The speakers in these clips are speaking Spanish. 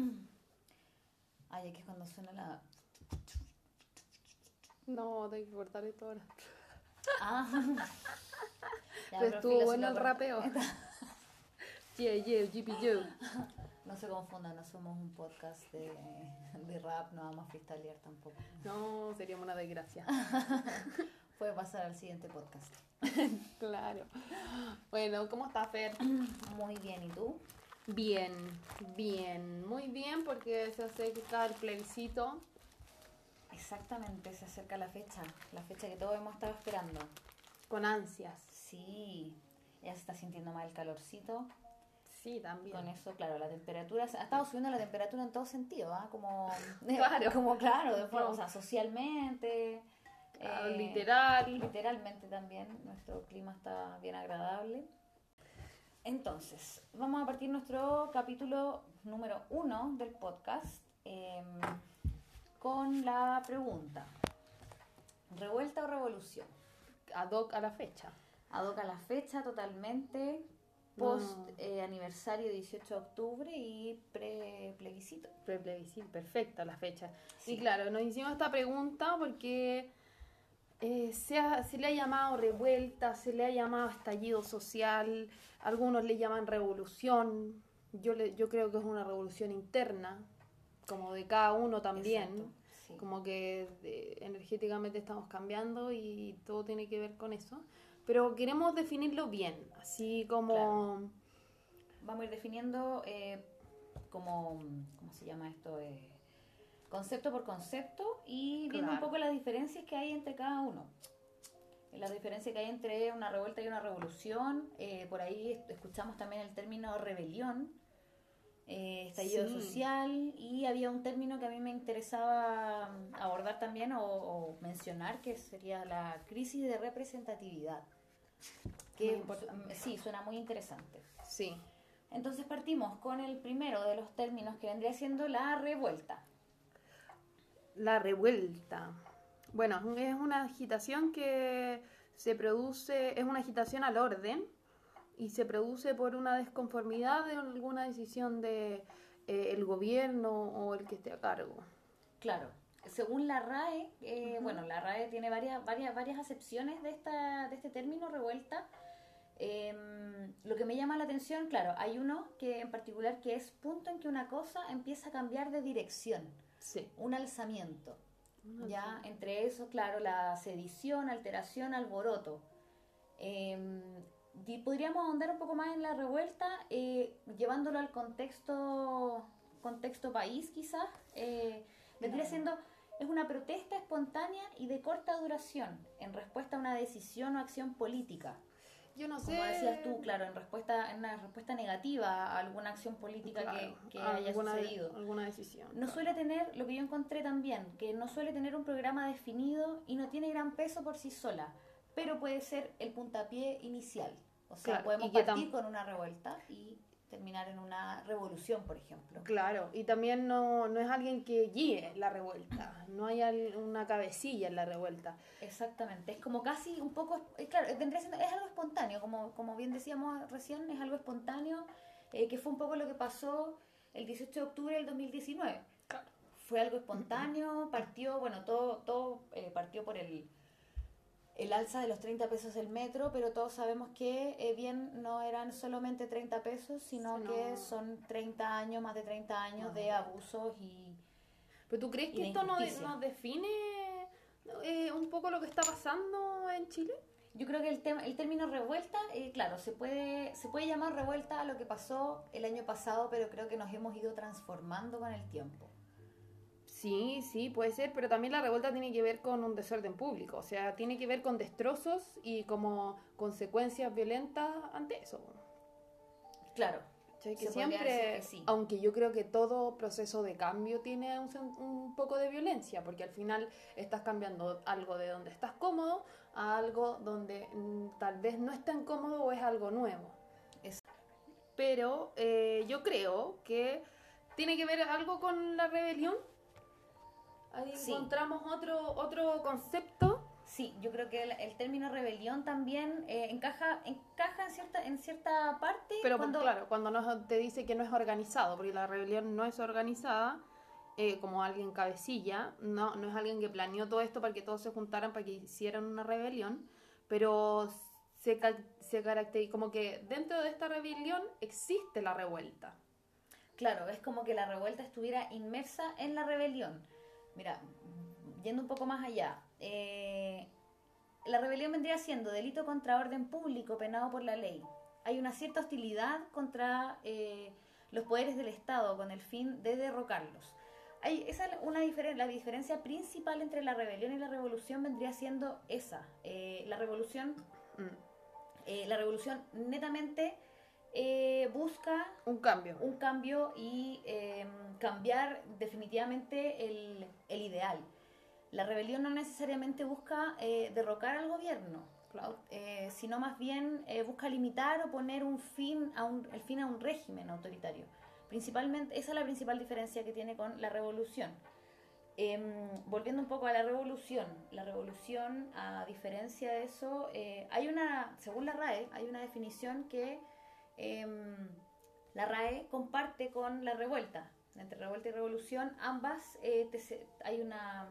Ay, es que cuando suena la. No, tengo que cortar esto ahora. Ah. Ya, Pero estuvo bueno el rapeo. Yeah, yeah, Joe. No se confundan, no somos un podcast de, de rap, no vamos a freestylear tampoco. No, sería una desgracia. Puede pasar al siguiente podcast. Claro. Bueno, ¿cómo estás, Fer? Muy bien, ¿y tú? Bien, bien, muy bien porque se acerca el plebiscito. Exactamente, se acerca la fecha, la fecha que todos hemos estado esperando. Con ansias. Sí, ya se está sintiendo más el calorcito. Sí, también. Con eso, claro, la temperatura, ha estado subiendo la temperatura en todo sentido, ¿ah? Como, Claro. como claro, de forma, o sea, socialmente, Claro, eh, literal. literalmente también, nuestro clima está bien agradable. Entonces, vamos a partir nuestro capítulo número uno del podcast em, con la pregunta, ¿revuelta o revolución? Ad hoc a la fecha. Adoca la fecha totalmente, post No. eh, aniversario 18 de octubre y pre plebiscito. Pre-plebiscito, perfecta la fecha. Sí. Y claro, nos hicimos esta pregunta porque eh, se, ha- se le ha llamado revuelta, se le ha llamado estallido social, algunos le llaman revolución. Yo, le, yo creo que es una revolución interna, como de cada uno también. Exacto, sí. Como que eh, energéticamente estamos cambiando y todo tiene que ver con eso. Pero queremos definirlo bien, así como... Claro. Vamos a ir definiendo eh, como, ¿cómo se llama esto? Eh, concepto por concepto y viendo un poco las diferencias que hay entre cada uno. La diferencia que hay entre una revuelta y una revolución. eh, por ahí escuchamos también el término rebelión, eh, estallido Sí. social y había un término que a mí me interesaba mm, abordar también o, o mencionar que sería la crisis de representatividad. Que sí, suena muy interesante. Sí. Entonces partimos con el primero de los términos que vendría siendo la revuelta. La revuelta. Bueno, es una agitación que se produce, es una agitación al orden y se produce por una desconformidad de alguna decisión de eh, el gobierno o el que esté a cargo. Claro, según la RAE, eh, bueno, la RAE tiene varias, varias, varias acepciones de, esta, de este término revuelta. Em, lo que me llama la atención, claro, hay uno que en particular que es punto en que una cosa empieza a cambiar de dirección, Sí. un alzamiento. Ya, entre eso, claro, la sedición, alteración, alboroto. Eh, di- podríamos ahondar un poco más en la revuelta, eh, llevándolo al contexto, contexto país, quizás. Eh, vendría Claro. siendo, es una protesta espontánea y de corta duración, en respuesta a una decisión o acción política. Yo no sé. Como decías tú, claro, en respuesta, en una respuesta negativa a alguna acción política claro, que, que haya sucedido. alguna decisión. No claro. suele tener, lo que yo encontré también, que no suele tener un programa definido y no tiene gran peso por sí sola, pero puede ser el puntapié inicial. O sea, Claro, podemos partir con una revuelta y terminar en una revolución, por ejemplo. Claro, y también no, no es alguien que guíe la revuelta, no hay una cabecilla en la revuelta. Exactamente, es como casi un poco, eh, claro, es algo espontáneo, como, como bien decíamos recién, es algo espontáneo, eh, que fue un poco lo que pasó el 18 de octubre del 2019. Claro. Fue algo espontáneo, partió, bueno, todo, todo eh, partió por el, el alza de los 30 pesos el metro, pero todos sabemos que eh, bien no eran solamente 30 pesos, sino que son 30 años, más de 30 años de abusos y... ¿Pero tú crees que esto nos define eh, un poco lo que está pasando en Chile? Yo creo que el, tema, el término revuelta, eh, claro, se puede, se puede llamar revuelta a lo que pasó el año pasado, pero creo que nos hemos ido transformando con el tiempo. Sí, sí, puede ser, pero también la revuelta tiene que ver con un desorden público, o sea, tiene que ver con destrozos y como consecuencias violentas ante eso. Claro. Que Se siempre, decir que sí. aunque yo creo que todo proceso de cambio tiene un, poco de violencia, porque al final estás cambiando algo de donde estás cómodo a algo donde mm, tal vez no es tan cómodo o es algo nuevo. Es- Pero eh, yo creo que tiene que ver algo con la rebelión. Ahí Sí. encontramos otro, otro concepto. sí, yo creo que el, el término rebelión también eh, encaja, encaja en cierta, en cierta parte. Pero cuando, claro, cuando no, te dice que no es organizado, porque la rebelión no es organizada, eh, como alguien cabecilla, no, no es alguien que planeó todo esto para que todos se juntaran para que hicieran una rebelión, pero se, se caracteriza como que dentro de esta rebelión existe la revuelta. Claro, es como que la revuelta estuviera inmersa en la rebelión. Mira, yendo un poco más allá, eh, la rebelión vendría siendo delito contra orden público penado por la ley. Hay una cierta hostilidad contra eh, los poderes del Estado con el fin de derrocarlos. Hay, esa es una la diferencia principal entre la rebelión y la revolución vendría siendo esa. Eh, la revolución, mm. la revolución netamente busca un cambio, un cambio y em, cambiar definitivamente el, el ideal la rebelión no necesariamente busca eh, derrocar al gobierno, eh, sino más bien eh, busca limitar o poner un fin a un, el fin a un régimen autoritario. Principalmente, esa es la principal diferencia que tiene con la revolución. Em, volviendo un poco a la revolución, la revolución, a diferencia de eso, hay una, según la RAE, hay una definición que em, la RAE comparte con la revuelta. Entre revuelta y revolución, ambas hay una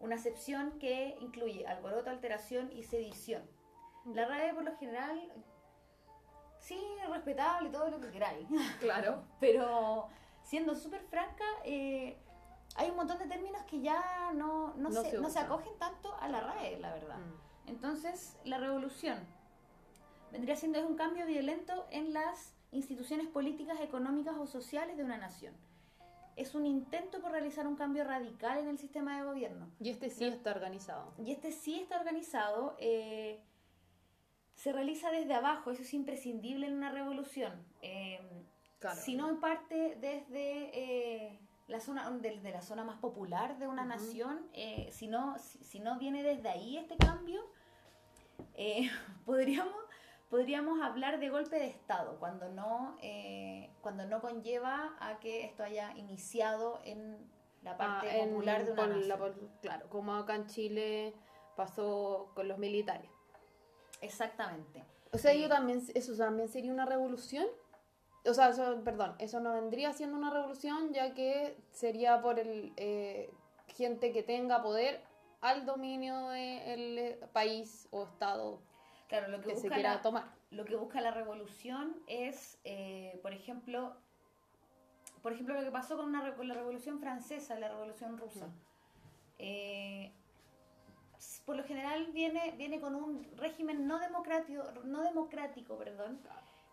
una acepción que incluye alboroto, alteración y sedición. La RAE por lo general, sí, respetable, todo lo que queráis. Claro. Pero siendo súper franca, eh, hay un montón de términos que ya no, no, se, no se, acogen tanto a la RAE, la verdad. Mm. Entonces, la revolución vendría siendo es un cambio violento en las instituciones políticas, económicas o sociales de una nación es un intento por realizar un cambio radical en el sistema de gobierno. Y este sí está organizado. Y este sí está organizado. Eh, se realiza desde abajo, eso es imprescindible en una revolución. Eh, Si no parte desde eh, la zona, desde la zona más popular de una nación, eh, si, no, si, no viene desde ahí este cambio, podríamos podríamos hablar de golpe de Estado cuando no, eh, cuando no conlleva a que esto haya iniciado en la parte ah, popular de una nación. claro, como acá en Chile pasó con los militares. Exactamente. O sea, yo también, eso también sería una revolución. O sea, eso, perdón, eso no vendría siendo una revolución ya que sería por el eh, gente que tenga poder al dominio del eh, país o estado Claro, lo que, busca se quiera la, tomar. Lo que busca la revolución es, eh, por ejemplo, por ejemplo, lo que pasó con, una, la revolución francesa, la revolución rusa. Eh, por lo general viene, viene con un régimen no democrático, no democrático perdón,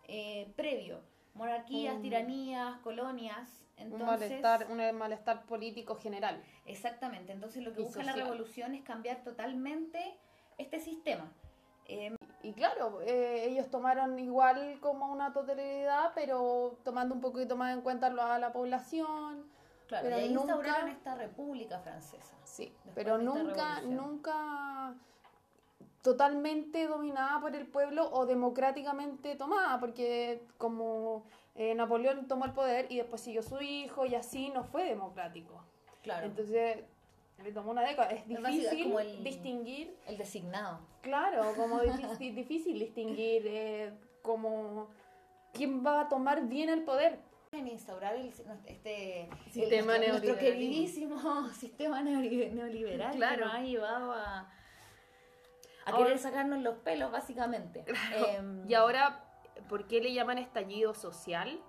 eh, previo. Monarquías, tiranías, colonias. Entonces, un, malestar, un malestar político general. Exactamente. Entonces lo que busca la revolución es cambiar totalmente este sistema. Em, y claro, eh, ellos tomaron igual como una totalidad, pero tomando un poquito más en cuenta a la población. Claro, pero y nunca, instauraron esta república francesa. Sí, pero nunca, nunca totalmente dominada por el pueblo o democráticamente tomada, porque como eh, Napoleón tomó el poder y después siguió su hijo y así no fue democrático. Claro. Entonces le tomó una década. Es difícil distinguir. El designado. Claro, como difícil, difícil distinguir eh, como quién va a tomar bien el poder. En instaurar el, este sistema el, nuestro, queridísimo sistema neoliberal claro. que nos ha llevado a, a querer sacarnos los pelos, básicamente. Em, y ahora, ¿por qué le llaman estallido social?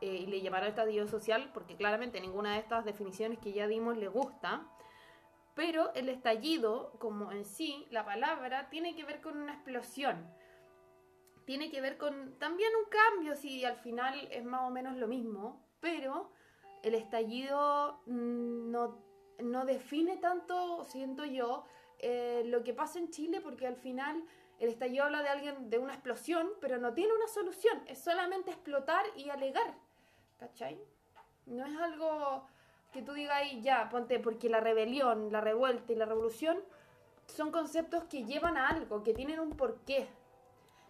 Eh, y le llamaron estallido social porque claramente ninguna de estas definiciones que ya dimos le gusta. Pero el estallido, como en sí, la palabra, tiene que ver con una explosión. Tiene que ver con también un cambio, si al final es más o menos lo mismo, pero el estallido mm, no, no define tanto, siento yo, eh, lo que pasa en Chile, porque al final el estallido habla de alguien, de una explosión, pero no tiene una solución, es solamente explotar y alegar. ¿Cachai? No es algo que tú digas ahí, ya, ponte, porque la rebelión, la revuelta y la revolución son conceptos que llevan a algo, que tienen un porqué.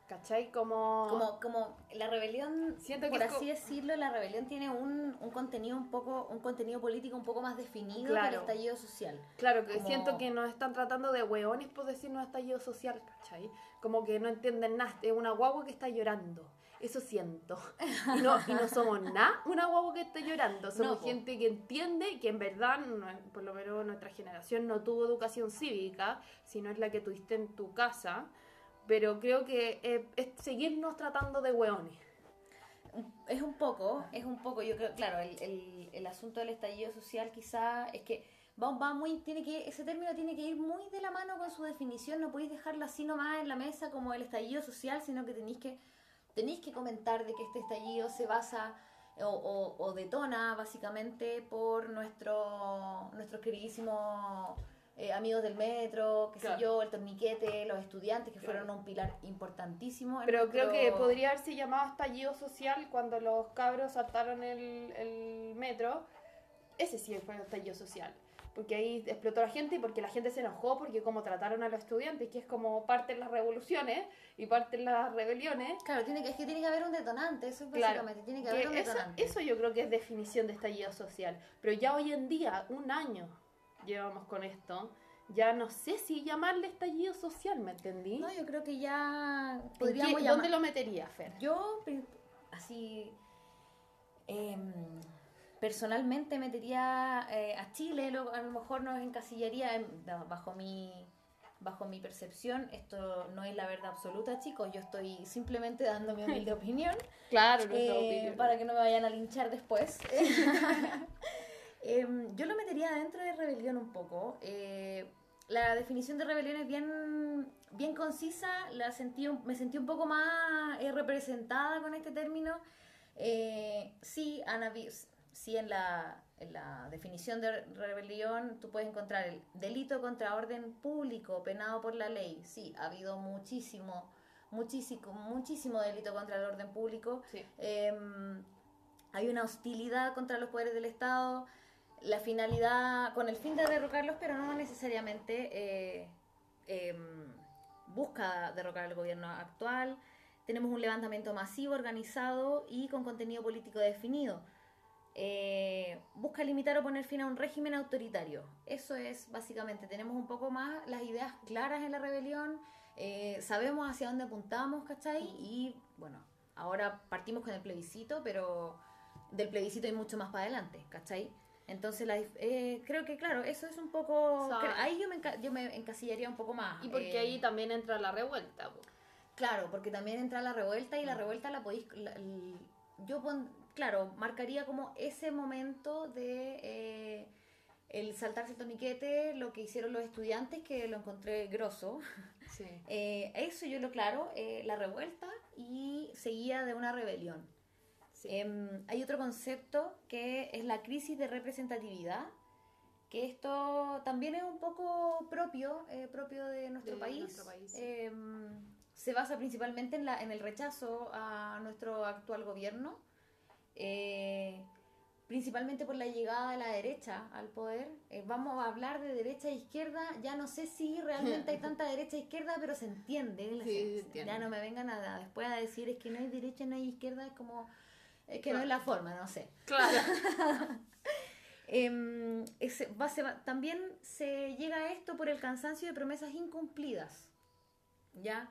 ¿Cachai? Como... Como, como la rebelión, Siento que por así decirlo, la rebelión tiene un, un contenido un poco, un contenido político un poco más definido que Claro. el estallido social. Claro, que Como- siento que nos están tratando de hueones por decirnos estallido social, ¿cachai? Como que no entienden nada, es una guagua que está llorando. Eso siento. Y no, y no somos nada una guagua que está llorando. Somos No, gente que entiende que en verdad, no- por lo menos nuestra generación no tuvo educación cívica, sino es la que tuviste en tu casa. Pero creo que eh, es seguirnos tratando de hueones. Es un poco, es un poco, yo creo, claro, el, el, el asunto del estallido social quizá es que va, va muy, tiene que, ese término tiene que ir muy de la mano con su definición, no podéis dejarlo así nomás en la mesa como el estallido social, sino que tenéis que, tenéis que comentar de que este estallido se basa o, o- o detona básicamente por nuestro, nuestros queridísimos eh, amigos del metro, qué Claro. sé yo, el torniquete, los estudiantes que Claro. fueron un pilar importantísimo. Pero creo que podría haberse llamado estallido social cuando los cabros saltaron el, el metro. Ese sí fue un estallido social. Porque ahí explotó la gente y porque la gente se enojó porque como trataron a los estudiantes, que es como parte de las revoluciones y parte de las rebeliones. Claro, tiene que, es que tiene que haber un detonante, eso es Claro, básicamente, tiene que que haber un eso, detonante. eso yo creo que es definición de estallido social. Pero ya hoy en día, un año llevamos con esto, ya no sé si llamarle estallido social, ¿me entendí? No, yo creo que ya ¿En podríamos llamar... ¿Dónde lo metería, Fer? Yo, así, em, personalmente metería eh, a Chile, lo- a lo mejor nos encasillaría en- bajo mi bajo mi percepción, esto no es la verdad absoluta, chicos, yo estoy simplemente dando mi humilde opinión. Claro, Eh, para que no me vayan a linchar después. Em, yo lo metería dentro de rebelión un poco. Eh, la definición de rebelión es bien, bien concisa, la sentí, me sentí un poco más eh, representada con este término. Sí, han sí en, la, en la definición de rebelión tú puedes encontrar el delito contra orden público penado por la ley. Sí, ha habido muchísimo, muchísimo, muchísimo delito contra el orden público. Sí. Em, hay una hostilidad contra los poderes del Estado, la finalidad, con el fin de derrocarlos, pero no necesariamente eh, em, busca derrocar al gobierno actual. Tenemos un levantamiento masivo, organizado y con contenido político definido. Eh, busca limitar o poner fin a un régimen autoritario. Eso es básicamente, tenemos un poco más las ideas claras en la rebelión, eh, sabemos hacia dónde apuntamos, ¿cachai? Y bueno, ahora partimos con el plebiscito, pero del plebiscito hay mucho más para adelante, ¿cachai? Entonces, la eh, creo que, claro, eso es un poco... O sea- cre- ahí yo me, enca- yo me encasillaría un poco más. Y porque eh, ahí también entra la revuelta. Claro, porque también entra la revuelta Mm. y la revuelta la podéis... la- yo, pon- claro, marcaría como ese momento de eh, el saltarse el torniquete, lo que hicieron los estudiantes, que lo encontré grosso. Sí. Eh, eso yo lo claro, eh, la revuelta y seguía de una rebelión. Em, hay otro concepto que es la crisis de representatividad, que esto también es un poco propio, eh, propio de nuestro De país. nuestro país, sí. Em, se basa principalmente en, la, en el rechazo a nuestro actual gobierno, eh, principalmente por la llegada de la derecha al poder. Eh, vamos a hablar de derecha e izquierda, ya no sé si realmente hay tanta derecha e izquierda, pero se entiende. Sí. Ya no me vengan a, después a decir es que no hay derecha, no hay izquierda, es como... Es que no es la forma, no sé. Claro. Em, ese- va- se va- también se llega a esto por el cansancio de promesas incumplidas. ¿Ya?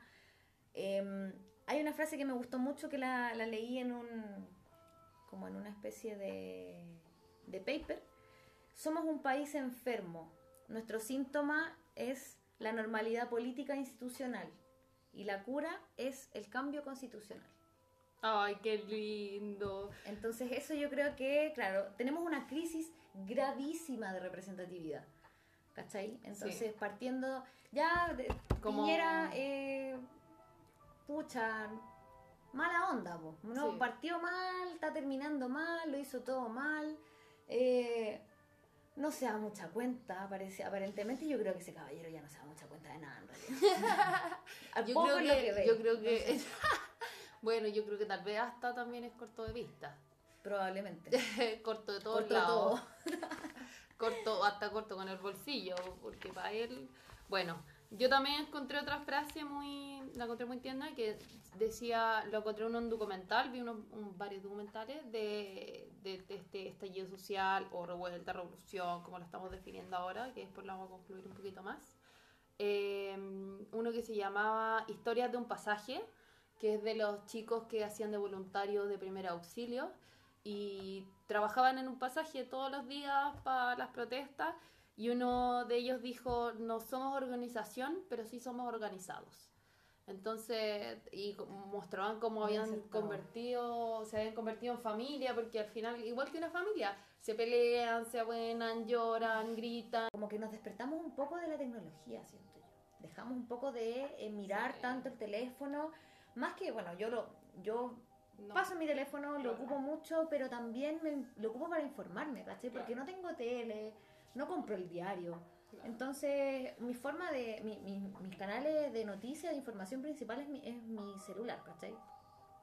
Em, hay una frase que me gustó mucho que la, la leí en un. Como en una especie de. de paper. Somos un país enfermo. Nuestro síntoma es la normalidad política e institucional. Y la cura es el cambio constitucional. Ay, qué lindo. Entonces eso yo creo que, claro, tenemos una crisis gravísima de representatividad. ¿Cachai? Entonces partiendo ya de Como- Piñera, eh, pucha, mala onda, po, ¿no? Sí. Partió mal, está terminando mal, lo hizo todo mal. eh, no se da mucha cuenta, parece, aparentemente yo creo que ese caballero ya no se da mucha cuenta de nada en realidad. Al Yo creo que, ve, yo creo no que sé, bueno, yo creo que tal vez hasta también es corto de vista. probablemente. corto de todos Corto de lados. todo. corto, hasta corto con el bolsillo, porque para él, bueno, yo también encontré otra frase muy la encontré muy tierna, que decía, lo encontré en un documental, vi unos, un- varios documentales de, de, de este estallido social o revuelta, revolución, como lo estamos definiendo ahora, que después lo vamos a concluir un poquito más. Eh, uno que se llamaba Historias de un pasaje, que es de los chicos que hacían de voluntarios de primer auxilio y trabajaban en un pasaje todos los días para las protestas y uno de ellos dijo, no somos organización, pero sí somos organizados. Entonces, y mostraban cómo habían convertido, se habían convertido en familia, porque al final, igual que una familia, se pelean, se abuenan, lloran, gritan. Como que nos despertamos un poco de la tecnología, siento yo. Dejamos un poco de eh, mirar Sí. tanto el teléfono. Más que, bueno, yo lo yo No. paso mi teléfono, lo Claro. ocupo mucho, pero también me, lo ocupo para informarme, ¿cachai? Porque no tengo tele, no compro el diario. Entonces, mi forma de. mi- mi- mis canales de noticias, de información principal es mi, es mi celular, ¿cachai?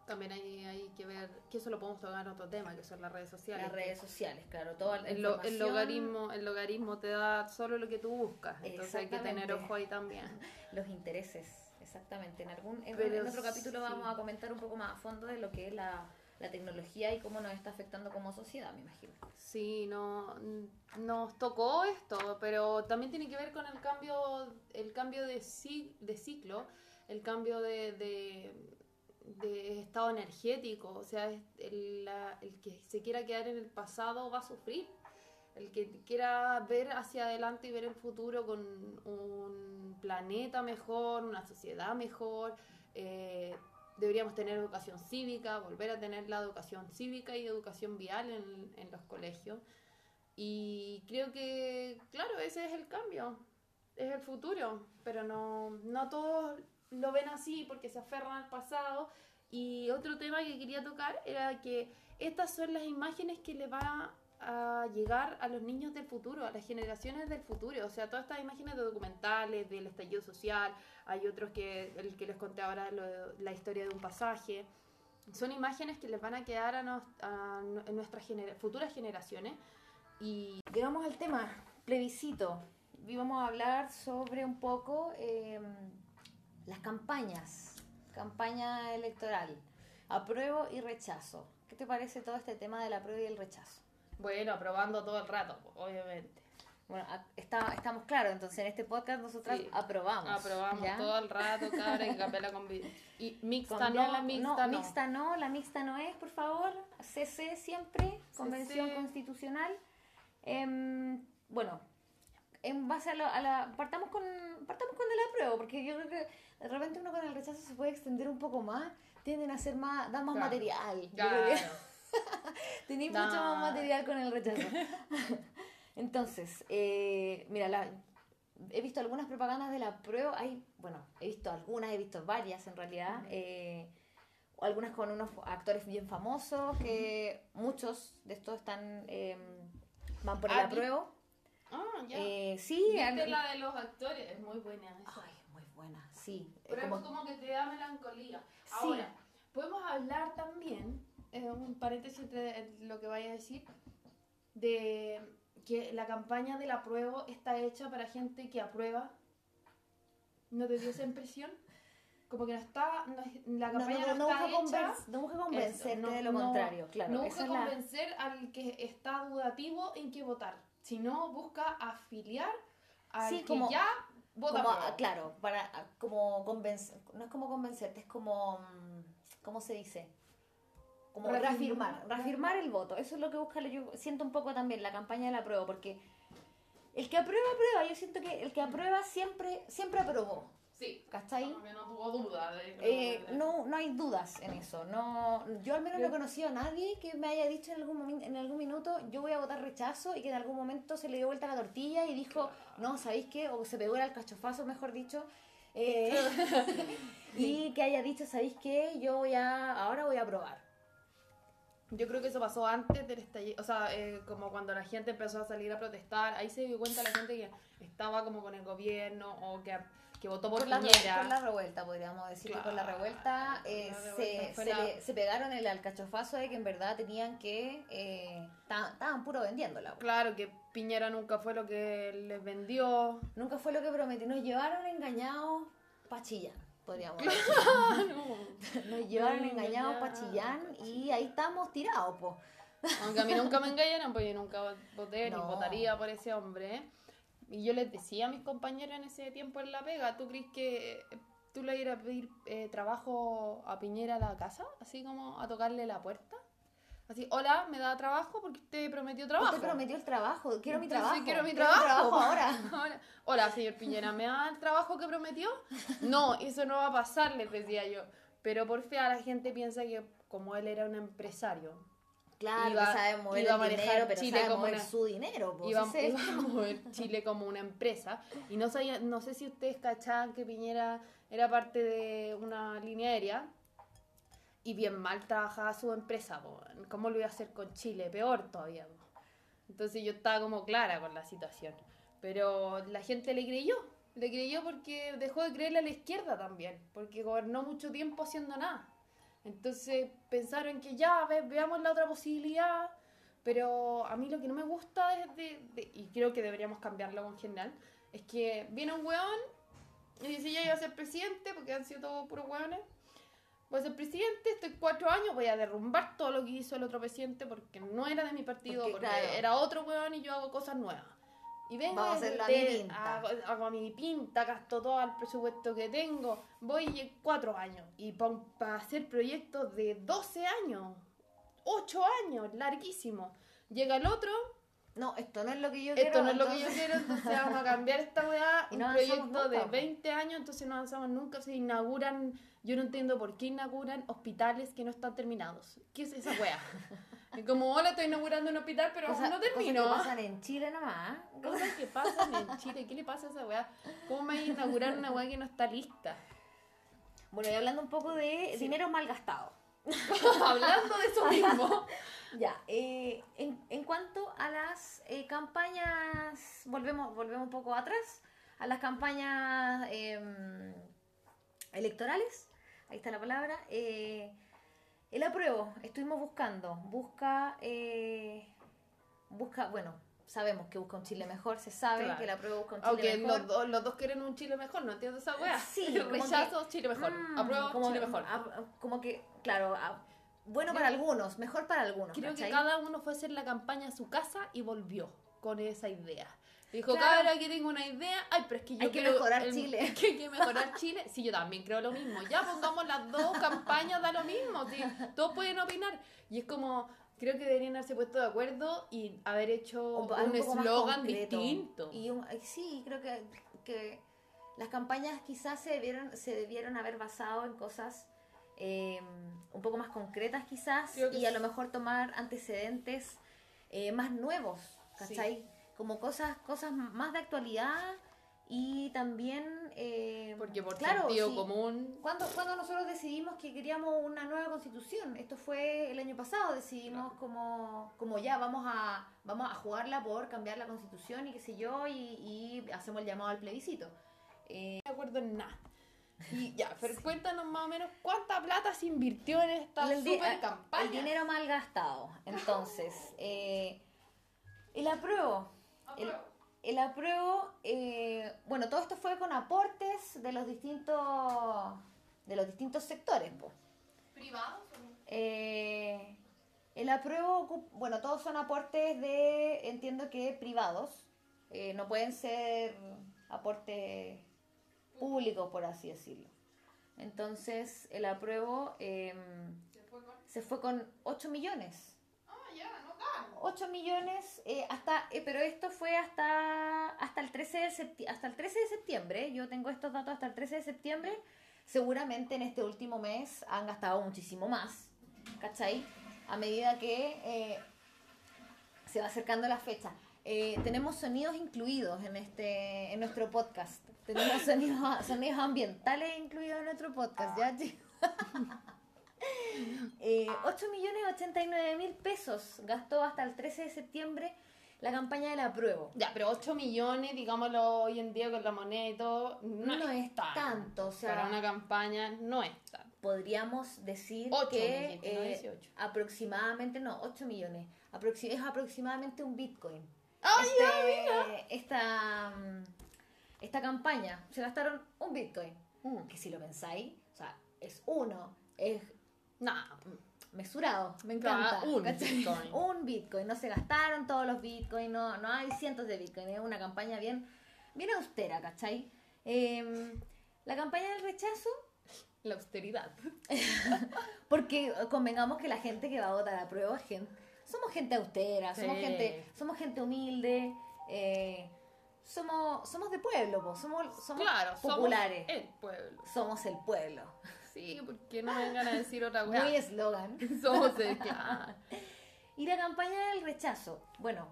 También hay, hay que ver, que eso lo podemos tocar en otro tema, que son las redes sociales. Las redes sociales, claro. Toda la El, lo- el logaritmo, el logaritmo te da solo lo que tú buscas, entonces hay que tener ojo ahí también. Los intereses, exactamente. En algún en, en otro capítulo sí. vamos a comentar un poco más a fondo de lo que es la, la tecnología y cómo nos está afectando como sociedad, me imagino. Sí, no, nos tocó esto, pero también tiene que ver con el cambio, el cambio de, de ciclo, el cambio de, de, estado energético, o sea, el que se quiera quedar en el pasado va a sufrir. El que quiera ver hacia adelante y ver el futuro con un planeta mejor, una sociedad mejor, eh, deberíamos tener educación cívica, volver a tener la educación cívica y educación vial en, en los colegios. Y creo que, claro, ese es el cambio, es el futuro, pero no, no todos lo ven así porque se aferran al pasado. Y otro tema que quería tocar era que estas son las imágenes que le van a llegar a los niños del futuro, a las generaciones del futuro. O sea, todas estas imágenes de documentales, del estallido social, hay otros que, el que les conté ahora, la historia de un pasaje. Son imágenes que les van a quedar a, nuestras futuras generaciones. Y Llegamos al tema, plebiscito. Y vamos a hablar sobre un poco eh, las campañas, campaña electoral, apruebo y rechazo. ¿Qué te parece todo este tema del apruebo y el rechazo? Bueno, aprobando todo el rato, obviamente. Bueno, está, estamos claros, entonces en este podcast nosotras Sí. aprobamos. Aprobamos ¿ya? todo el rato, cabra, y cambiar la convi- Y mixta Cambiar no, la- mixta no. mixta no, la mixta no es, por favor. CC siempre, Convención CC. Constitucional. Em, bueno, en base a, lo- a la... Partamos con, partamos con el apruebo, porque yo creo que de repente uno con el rechazo se puede extender un poco más, tienden a ser más, dan más Claro. material. Yo Claro. creo que tenéis mucho No. más material con el rechazo. Entonces, eh, mira, la- he visto algunas propagandas de la prueba. Hay, bueno, he visto algunas, he visto varias en realidad. eh, algunas con unos actores bien famosos, que muchos de estos están eh, van por el Ah, apruebo. Ah, ya. Eh, sí, Viste al- la de los actores, es muy buena esa. Ay, muy buena, sí. Pero como- es como que te da melancolía. Sí. Ahora, podemos hablar también, eh, un paréntesis entre lo que vaya a decir, de que la campaña del apruebo está hecha para gente que aprueba. ¿No te dio esa impresión? Como que no está, no la campaña no, no, no está busca hecha. no busca convencerte de lo contrario, claro. no busca es la- convencer al que está dudativo en qué votar, sino busca afiliar al Sí, que como- ya vota como, apruebo. ah, claro, para ah, como convencer, no es como convencerte, es como, mm, ¿cómo se dice? Como Reafirmar. reafirmar, el voto. Eso es lo que busca, yo siento un poco también la campaña de la prueba, porque el que aprueba, aprueba. Yo siento que el que aprueba siempre, siempre aprobó, Sí, ¿cachai? como que no tuvo duda. de- Eh, no, no hay dudas en eso. No, yo al menos no he conocido a nadie que me haya dicho en algún, en algún minuto yo voy a votar rechazo y que en algún momento se le dio vuelta la tortilla y dijo, no, ¿sabéis qué? O se pegó el alcachofazo, mejor dicho. eh, y que haya dicho, ¿sabéis qué? Yo voy a, ahora voy a probar. Yo creo que eso pasó antes del estallido, o sea, eh, como cuando la gente empezó a salir a protestar, ahí se dio cuenta la gente que estaba como con el gobierno o que, que votó por, Por la, Piñera. por la revuelta, podríamos decir que con la revuelta, eh, la se, revuelta se, la- le- se pegaron el alcachofazo de que en verdad tenían que... eh, ta- estaban puro vendiéndola. Claro, que Piñera nunca fue lo que les vendió. Nunca fue lo que prometí. Nos llevaron engañados pa' chillar. Podríamos decir. Nos llevaron engañados para Chillán y ahí estamos tirados, pues. Aunque a mí nunca me engañaron, pues yo nunca voté ni votaría por ese hombre. Y yo les decía a mis compañeros en ese tiempo en la pega, ¿tú crees que tú le ibas a pedir eh, trabajo a Piñera a la casa? Así como a tocarle la puerta. Así, hola, me da trabajo porque usted prometió trabajo. Usted prometió el trabajo, quiero mi trabajo. Quiero mi mi trabajo. ahora. Ahora, Hola, señor Piñera, ¿me da el trabajo que prometió? No, eso no va a pasar, les decía yo. Pero por fea la gente piensa que como él era un empresario, Claro, Iba- sabe mover iba a manejar dinero, pero Chile sabe como mover una- su dinero. Pues, iba, iba a mover Chile como una empresa. Y no, sabía, no sé si ustedes cachaban que Piñera era parte de una línea aérea y bien mal trabajaba su empresa. po. ¿Cómo lo iba a hacer con Chile? Peor todavía. po. Entonces yo estaba como clara con la situación. Pero la gente le creyó. Le creyó porque dejó de creerle a la izquierda también. Porque gobernó mucho tiempo haciendo nada. Entonces pensaron que ya, ve- veamos la otra posibilidad. Pero a mí lo que no me gusta es de, y creo que deberíamos cambiarlo en general, es que viene un weón y dice ya iba a ser presidente, porque han sido todos puros weones. Voy a ser presidente, estoy cuatro años, voy a derrumbar todo lo que hizo el otro presidente porque no era de mi partido, Porque, porque, claro. era otro weón y yo hago cosas nuevas. Y vengo Vamos a de- hacerlo a de- mi pinta. Hago, hago a mi pinta, gasto todo el presupuesto que tengo. Voy cuatro años. Y para hacer proyectos de 12 años, 8 años, larguísimo. Llega el otro, No, esto no es lo que yo quiero. esto no es lo que yo quiero, entonces vamos a cambiar esta weá. Un no proyecto de nunca, po. 20 años, entonces no avanzamos nunca. Se inauguran, yo no entiendo por qué inauguran hospitales que no están terminados. ¿Qué es esa weá? Como, hola, estoy inaugurando un hospital, pero Cosa- no cosas termino. que pasan en Chile nomás. Cosas que pasan en Chile. ¿Qué le pasa a esa weá? ¿Cómo me a inaugurar una weá que no está lista? Bueno, y hablando un poco de dinero mal gastado. Hablando de eso mismo. Ya, eh, en, en cuanto a las eh, campañas, volvemos, volvemos un poco atrás, a las campañas em, electorales, ahí está la palabra, eh, el apruebo, estuvimos buscando, busca, eh, busca, bueno, sabemos que busca un Chile mejor, se sabe Claro. que el apruebo busca un Chile Aunque mejor. los, dos- los dos quieren un Chile mejor, no entiendo esa weá. Sí, rechazo, Chile mejor. Mm, Apruebo, como, Chile mejor. a- como que, claro, a- bueno para algunos, mejor para algunos. Creo que ¿cachai? cada uno fue a hacer la campaña a su casa y volvió con esa idea. Dijo, Claro. cabra, que tengo una idea. Ay, pero es que yo Hay que creo mejorar el- Chile. que hay que mejorar Chile. Sí, yo también creo lo mismo. Ya pongamos las dos campañas, da lo mismo. sí, todos pueden opinar. Y es como, creo que deberían haberse puesto de acuerdo y haber hecho un, un eslogan distinto. Y un- sí, creo que, que las campañas quizás se debieron, se debieron haber basado en cosas eh, un poco más concretas quizás y a sí. lo mejor tomar antecedentes eh, más nuevos, ¿cachai? Como cosas, cosas más de actualidad y también... eh, Porque por claro, sentido sí. común. Cuando, cuando nosotros decidimos que queríamos una nueva constitución, esto fue el año pasado, decidimos como, como ya vamos a, vamos a jugarla por cambiar la constitución y qué sé yo, y, y hacemos el llamado al plebiscito. Eh, No me acuerdo en nada. Y ya, pero cuéntanos más o menos cuánta plata se invirtió en esta el, super el campaña. dinero mal gastado. Entonces, eh, el apruebo. El, el apruebo, eh, bueno, todo esto fue con aportes de los distintos, de los distintos sectores, pues. ¿Privados? Eh, el apruebo, bueno, todos son aportes de, entiendo que privados, eh, no pueden ser aportes públicos, por así decirlo. Entonces, el apruebo eh, se fue con 8 millones. Ah, ya, no tan. 8 millones, eh, hasta, eh, pero esto fue hasta, hasta, el 13 de septi- hasta el 13 de septiembre. Yo tengo estos datos hasta el 13 de septiembre. Seguramente en este último mes han gastado muchísimo más. ¿Cachai? A medida que eh, se va acercando la fecha. Eh, tenemos sonidos incluidos en este en nuestro podcast. Tenemos sonidos, sonidos ambientales incluidos en nuestro podcast, ¿ya, chicos? Eh, 8 millones 89 mil pesos gastó hasta el 13 de septiembre la campaña del apruebo. Ya, pero 8 millones, digámoslo hoy en día con la moneda y todo, no, No es, tanto. tanto, o sea- Para una campaña no es tanto. Podríamos decir Ocho, que no eh, 18. aproximadamente, no, 8 millones. Es aproximadamente un Bitcoin. ¡Ay, Este- esta, mm, esta campaña se gastaron un Bitcoin. Mm. que si lo pensáis, o sea, es uno, es Nah, mesurado, me encanta. un ¿cachai? Bitcoin. un Bitcoin, no se gastaron todos los Bitcoin, no, no hay cientos de Bitcoin, es una campaña bien, bien austera, ¿cachai? Em, la campaña del rechazo, la austeridad. porque convengamos que la gente que va a votar a prueba gente, somos gente austera, somos gente, somos gente humilde, eh, somos, somos de pueblo, po, somos, somos Claro, populares, somos el pueblo. somos el pueblo. Sí, porque no me vengan a decir otra cosa. Muy eslogan. Somos el claro. Y la campaña del rechazo. Bueno,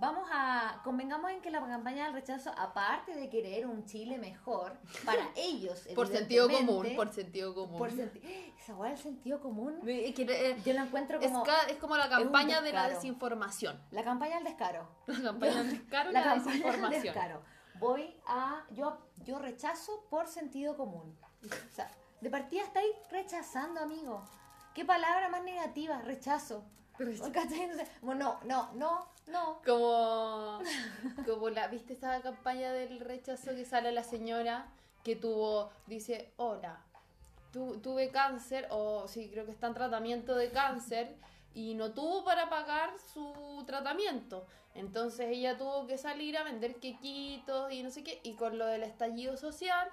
vamos a. Convengamos en que la campaña del rechazo, aparte de querer un Chile mejor para ellos, Por sentido común, por sentido común. por senti- Esa hueá del sentido común. Es, que, eh, Yo la encuentro es como. ca- es como la campaña de la desinformación. La campaña del descaro. La campaña del descaro y La la, campaña del desinformación. descaro. Voy a. Yo, yo rechazo por sentido común. O sea, de partida estáis rechazando, amigo. ¿Qué palabra más negativa? Rechazo. ¿Cachai? Entonces, Bueno, no, no, no. Como, como la, ¿viste esa campaña del rechazo que sale la señora que tuvo, dice, hola, tu- tuve cáncer, o sí, creo que está en tratamiento de cáncer, y no tuvo para pagar su tratamiento. Entonces ella tuvo que salir a vender quequitos y no sé qué, y con lo del estallido social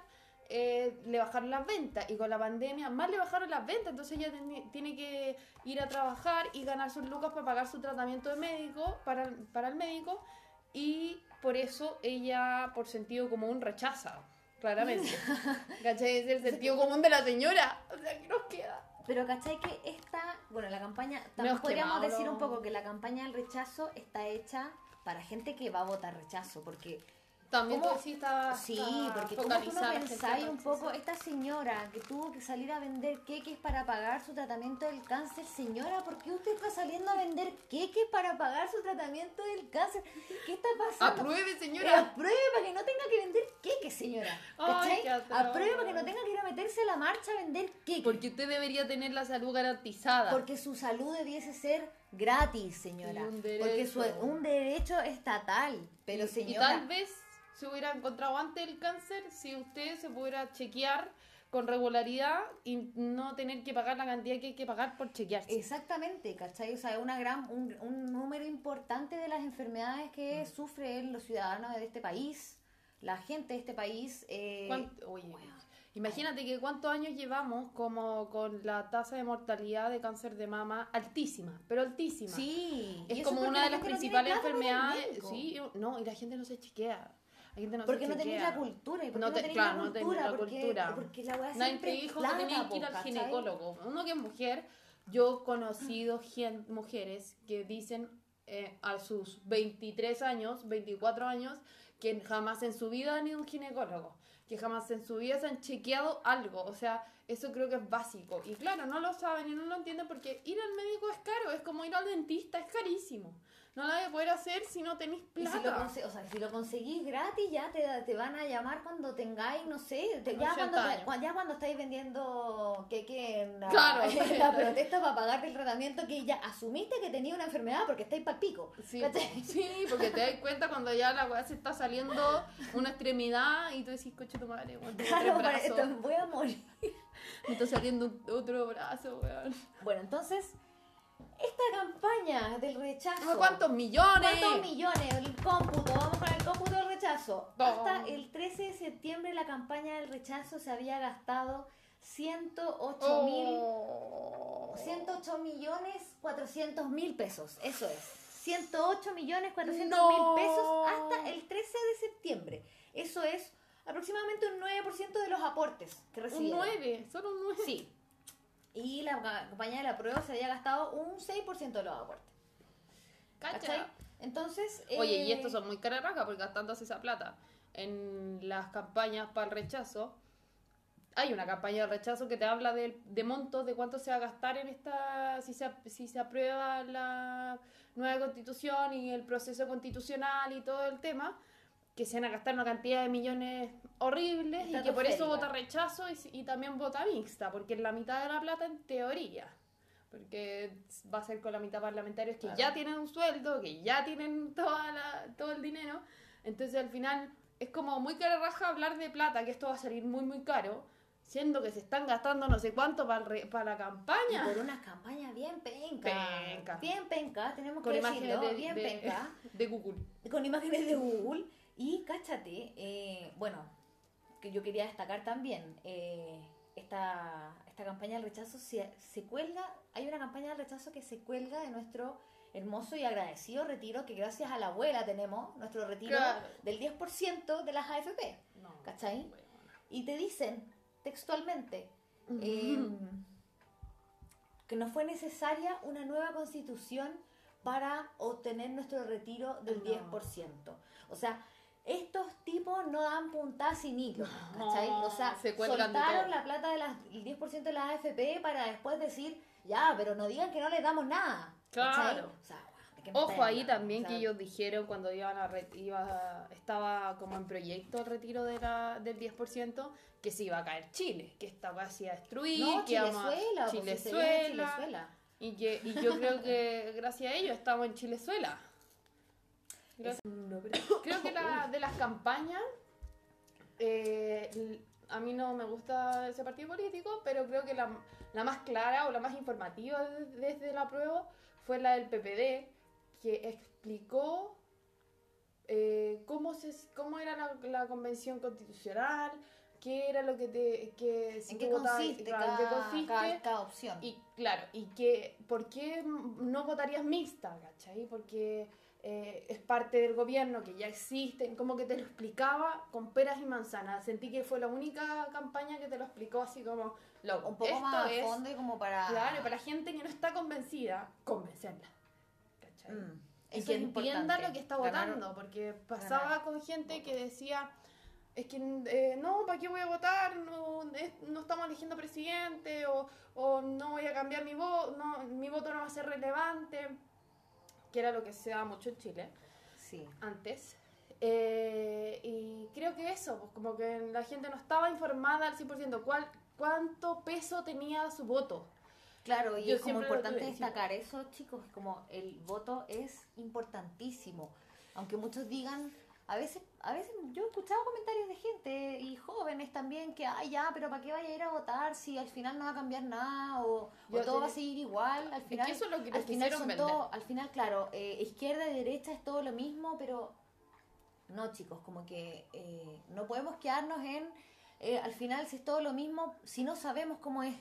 eh, le bajaron las ventas, y con la pandemia más le bajaron las ventas, entonces ella tiene que ir a trabajar y ganar sus lucas para pagar su tratamiento de médico, para, para el médico, y por eso ella, por sentido común, rechaza, claramente. ¿Cachai? Es el sentido común de la señora. O sea, ¿qué nos queda? Pero ¿cachai que esta, bueno, la campaña, también podríamos decir un poco que la campaña del rechazo está hecha para gente que va a votar rechazo, porque También ¿Cómo? tú sí está, sí, porque como tú no pensáis en un poco, esta señora que tuvo que salir a vender queques para pagar su tratamiento del cáncer, señora, ¿por qué usted está saliendo a vender queques para pagar su tratamiento del cáncer? ¿Qué está pasando? Apruebe, Eh, señora. apruebe para que no tenga que vender queques, señora. Ay, apruebe para que no tenga que ir a meterse a la marcha a vender queques. Porque usted debería tener la salud garantizada. Porque su salud debiese ser gratis, señora. Y un Porque su, derecho. un derecho estatal. Pero y, y señora, tal vez se hubiera encontrado antes el cáncer si usted se pudiera chequear con regularidad y no tener que pagar la cantidad que hay que pagar por chequearse. exactamente, ¿cachai? O sea, es una gran, un, un número importante de las enfermedades que Mm. sufren los ciudadanos de este país, la gente de este país. eh, ¿Cuánto- oye, imagínate que cuántos años llevamos como con la tasa de mortalidad de cáncer de mama altísima, pero altísima. sí. Es como una de las principales enfermedades. Sí, no, y la gente no se chequea. No Porque no tenéis la cultura. ¿Y por qué No no, te- tenéis claro, la no tenéis cultura? la porque, cultura. porque la weá siempre dijo que ir al ginecólogo. Uno que es mujer, yo he conocido mujeres que dicen eh, a sus 23 años, 24 años, que jamás en su vida han ido a un ginecólogo, que jamás en su vida se han chequeado algo. O sea, eso creo que es básico. Y claro, no lo saben y no lo entienden porque ir al médico es caro, es como ir al dentista, es carísimo. No lo vas a poder hacer si no tenéis Y si lo, plata. o sea, si lo conseguís gratis, ya te, te van a llamar cuando tengáis, no sé, te- ya, 80 cuando, te- ya cuando estáis vendiendo que, que en la, Claro. en la protesta para pagarte el tratamiento que ya asumiste que tenía una enfermedad porque estáis para pico. Sí, sí, porque te das cuenta cuando ya la weá se está saliendo una extremidad y tú decís, coche tu madre, weón, Claro, para esto, voy a morir. me está saliendo otro brazo, weón. Bueno, entonces, esta campaña del rechazo. ¿Cuántos millones? ¿Cuántos millones? El cómputo, vamos con el cómputo del rechazo. No. Hasta el 13 de septiembre la campaña del rechazo se había gastado 108 mil Oh. 108 millones 400 mil pesos, eso es. 108 millones 400 No. mil pesos hasta el 13 de septiembre. Eso es aproximadamente un 9% de los aportes que Un recibieron. 9, solo un 9. Sí. Y la ca- campaña de la prueba se había gastado un 6% de los aportes. Cacha. ¿Cachai? Entonces. Oye, y eh, estos son muy cara raja porque gastándose esa plata en las campañas para el rechazo. Hay una campaña de rechazo que te habla de, de montos de cuánto se va a gastar en esta, si se, si se aprueba la nueva constitución y el proceso constitucional y todo el tema, que se van a gastar una cantidad de millones horribles y que por eso vota rechazo y, y también vota mixta, porque es la mitad de la plata en teoría. Porque va a ser con la mitad parlamentarios que Claro. ya tienen un sueldo, que ya tienen toda la, todo el dinero. Entonces al final es como muy cara raja hablar de plata, que esto va a salir muy, muy caro, siendo que se están gastando no sé cuánto para, para la campaña. Y por una campaña bien penca. Penca. Bien penca, tenemos Con que imágenes decirlo, de, bien de- penca. de Google. con imágenes de Google. Y cáchate, eh, bueno, que yo quería destacar también, eh, esta, esta campaña del rechazo se, se cuelga, hay una campaña del rechazo que se cuelga de nuestro hermoso y agradecido retiro que gracias a la abuela tenemos, nuestro retiro Claro. del 10% de las AFP, No, ¿cachai? bueno. Y te dicen textualmente eh, que no fue necesaria una nueva constitución para obtener nuestro retiro del No. 10%. O sea, estos tipos no dan puntada sin hilo, ¿cachai? O sea, se de soltaron la plata del 10% de la AFP para después decir, ya, pero no digan que no les damos nada. Claro. O sea, ¿de Ojo ahí también que ellos dijeron cuando iban a iba, estaba como en proyecto el retiro de la, del 10% que se iba a caer Chile, que esta weá se iba a destruir, No, que Chilezuela, Chilezuela, Chilezuela. y que y yo creo que gracias a ellos estamos en Chilezuela. Gracias- Creo que la, de las campañas, eh, a mí no me gusta ese partido político, pero creo que la, la más clara o la más informativa de- desde la prueba fue la del PPD, que explicó eh, cómo, se, cómo era la, la convención constitucional, qué era lo que te... Que, si ¿En qué consiste, claro, en cada, qué consiste, cada- cada opción? y claro, y que, ¿por qué no votarías mixta, cachai? Porque eh, es parte del gobierno, que ya existen, como que te lo explicaba con peras y manzanas. Sentí que fue la única campaña que te lo explicó así como, loco, un poco esto más a es, fondo y como para... claro, para la gente que no está convencida, convencerla, cachai? Mm, y que entienda lo que está Ganar- votando, porque pasaba ganar con gente votos. que decía, es que eh, no, ¿para qué voy a votar? No, es- no estamos eligiendo presidente, o, o no voy a cambiar mi voto, no, mi voto no va a ser relevante, que era lo que se daba mucho en Chile Sí. antes. Eh, y creo que eso, pues como que la gente no estaba informada al 100%, ¿cuál, cuánto peso tenía su voto. Claro, y Yo es como importante destacar eso, chicos, como el voto es importantísimo. Aunque muchos digan, a veces, a veces yo he escuchado comentarios de gente y jóvenes también que, ay, ya, pero ¿para qué vaya a ir a votar si al final no va a cambiar nada o, todo va a seguir igual? Al Es final, que eso es lo que al final son todo, al final, claro, eh, izquierda y derecha es todo lo mismo, pero no, chicos, como que eh, no podemos quedarnos en, eh, al final, si es todo lo mismo, si no sabemos cómo es.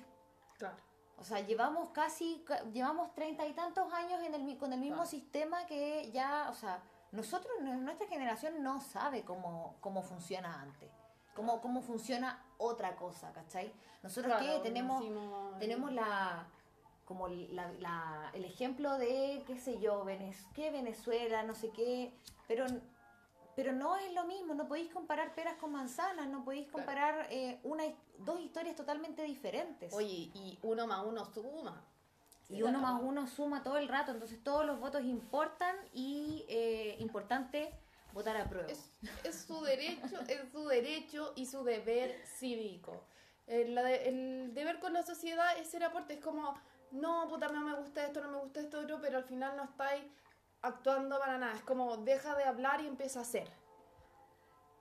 Claro. O sea, llevamos casi, ca- llevamos treinta y tantos años en el, con el mismo Claro. sistema que ya, o sea, nosotros, nuestra generación no sabe cómo, cómo funciona antes, cómo, cómo funciona otra cosa, ¿cachai? Nosotros Claro, que tenemos, tenemos la, como la, la- el ejemplo de, qué sé yo, Venez, que Venezuela, no sé qué, pero, pero no es lo mismo, no podéis comparar peras con manzanas, no podéis Claro. comparar eh, una, dos historias totalmente diferentes. Oye, y uno más uno suma. Y uno más uno suma todo el rato, entonces todos los votos importan y eh, importante votar a prueba. Es, es su derecho, es su derecho y su deber cívico. El, la de- el deber con la sociedad es ser aporte. Es como, no, puta, no me gusta esto, no me gusta esto otro, pero al final no estáis actuando para nada. Es como, deja de hablar y empieza a hacer.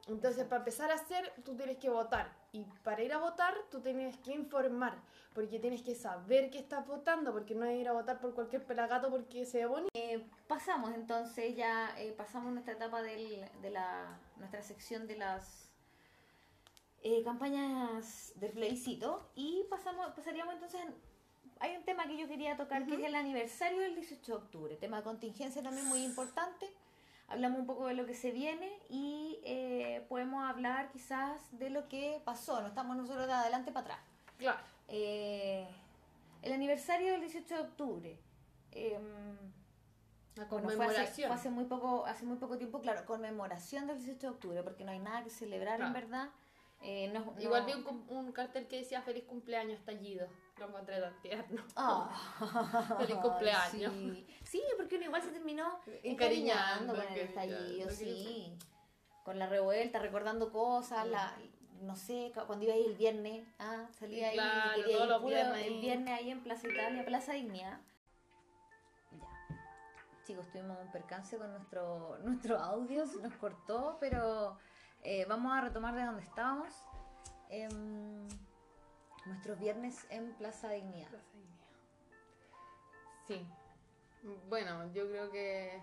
Entonces, para empezar a hacer, tú tienes que votar. Y para ir a votar, tú tienes que informar. Porque tienes que saber que estás votando. Porque no es ir a votar por cualquier pelagato porque sea bonito. Pasamos entonces, ya eh, pasamos nuestra etapa del, de la, nuestra sección de las eh, campañas del plebiscito y pasamos, pasaríamos entonces, hay un tema que yo quería tocar que es el aniversario del 18 de octubre, tema de contingencia también muy importante. Hablamos un poco de lo que se viene y eh, podemos hablar quizás de lo que pasó, no estamos nosotros de adelante para atrás. Claro. Eh, el aniversario del 18 de octubre. em, La bueno, fue hace, conmemoración. fue hace muy poco, hace muy poco tiempo, claro, conmemoración del 18 de octubre, porque no hay nada que celebrar en verdad. Eh, no- no- Igual vi un, cartel que decía feliz cumpleaños estallido. Lo encontré tan tierno. Ah. Feliz cumpleaños. Sí. Sí, porque uno igual se terminó Encariñando, encariñando con el estallido, sí. Con la revuelta, recordando cosas, la, no sé, cu- cuando iba ahí el viernes, ah, salía ahí, Claro, quería ir viernes el viernes ahí en Plaza Italia, Plaza Dignidad. Ya. Chicos, tuvimos un percance con nuestro, nuestro audio, se nos cortó, pero Eh, vamos a retomar de donde estábamos. Em, nuestros viernes en Plaza Dignidad. Plaza Dignidad. Sí. Bueno, yo creo que...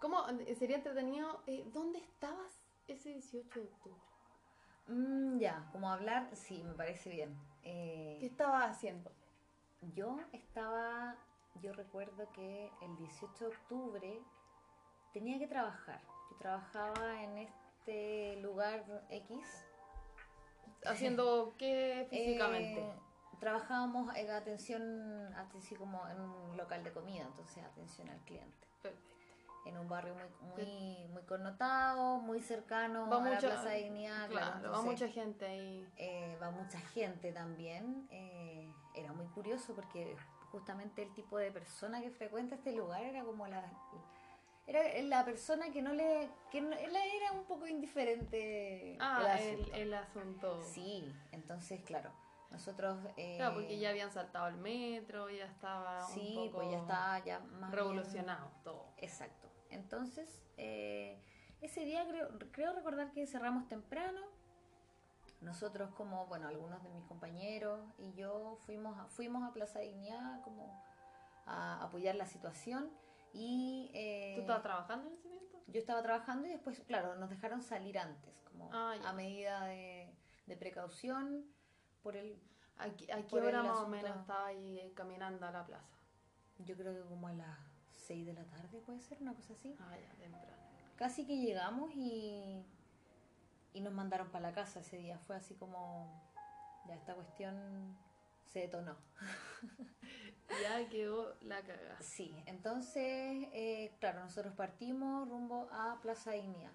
¿Cómo sería entretenido? eh, ¿Dónde estabas ese 18 de octubre? Mm, ya, como hablar, sí, me parece bien. Eh, ¿Qué estabas haciendo? Yo estaba, yo recuerdo que el 18 de octubre tenía que trabajar. Yo trabajaba en este lugar X. ¿Haciendo qué físicamente? Eh, trabajábamos en atención, así como en un local de comida, entonces atención al cliente. Perfecto. En un barrio muy, muy, muy connotado, muy cercano Va a la mucha- Plaza Dignidad. Claro, va entonces, mucha gente ahí. eh, va mucha gente también. eh, era muy curioso porque justamente el tipo de persona que frecuenta este lugar era como la era la persona que no le que no- él era un poco indiferente Ah, el asunto. el asunto. sí entonces claro nosotros eh, Claro, porque ya habían saltado el metro, ya estaba sí un poco pues ya estaba ya más bien- revolucionado todo. Exacto. Entonces, eh, ese día creo, creo recordar que cerramos temprano. Nosotros como, bueno, algunos de mis compañeros y yo fuimos a, fuimos a Plaza Dignidad como a apoyar la situación y eh, ¿Tú estabas trabajando en ese momento? yo estaba trabajando y después, claro, nos dejaron salir antes, como Ah, a medida de, de precaución por el, ¿A, qué- a hora más o menos estaba ahí eh, caminando a la plaza? yo creo que como a las 6 de la tarde puede ser, una cosa así. Ah, ya, temprano. Casi que llegamos y, y nos mandaron para la casa ese día. Fue así como, ya esta cuestión se detonó. Ya quedó la cagada. Sí, entonces, eh, claro, nosotros partimos rumbo a Plaza Dignidad.